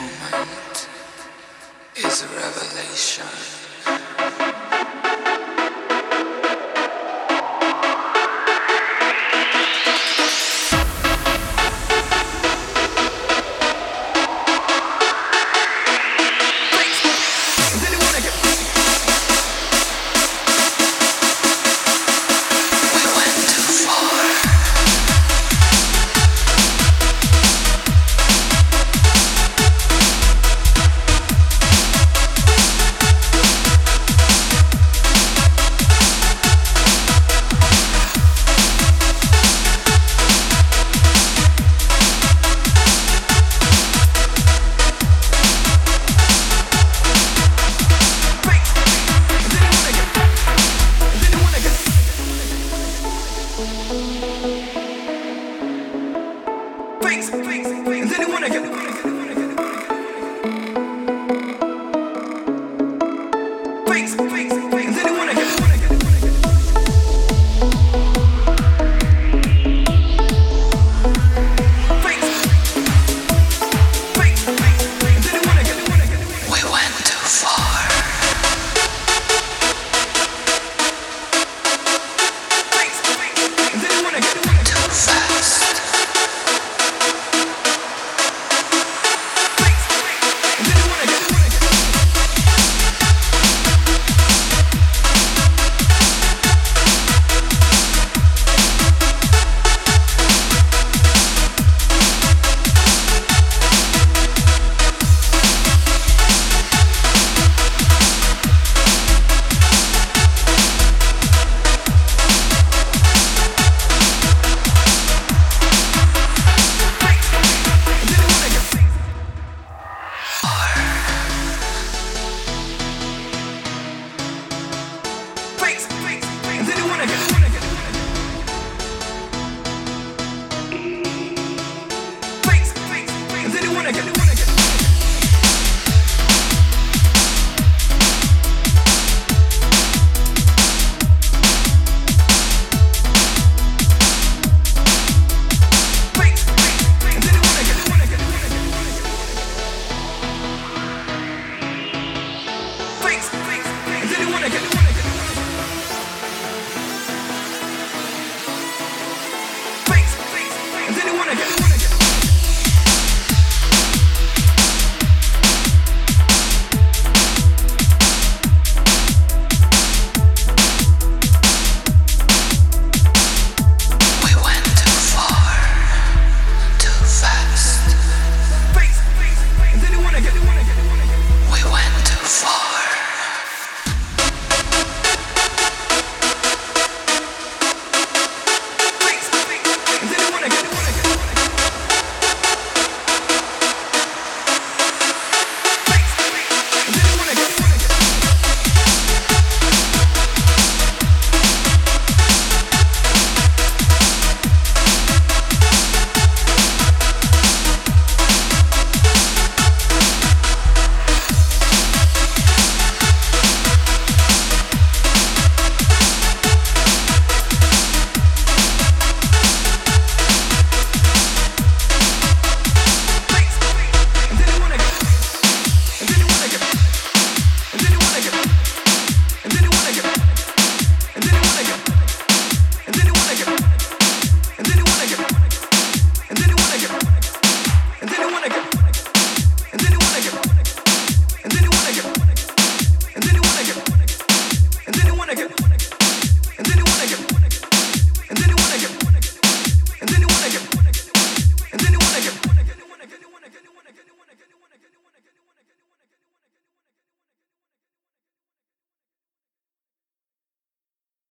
moment is a revelation. things, things, things, anyone again.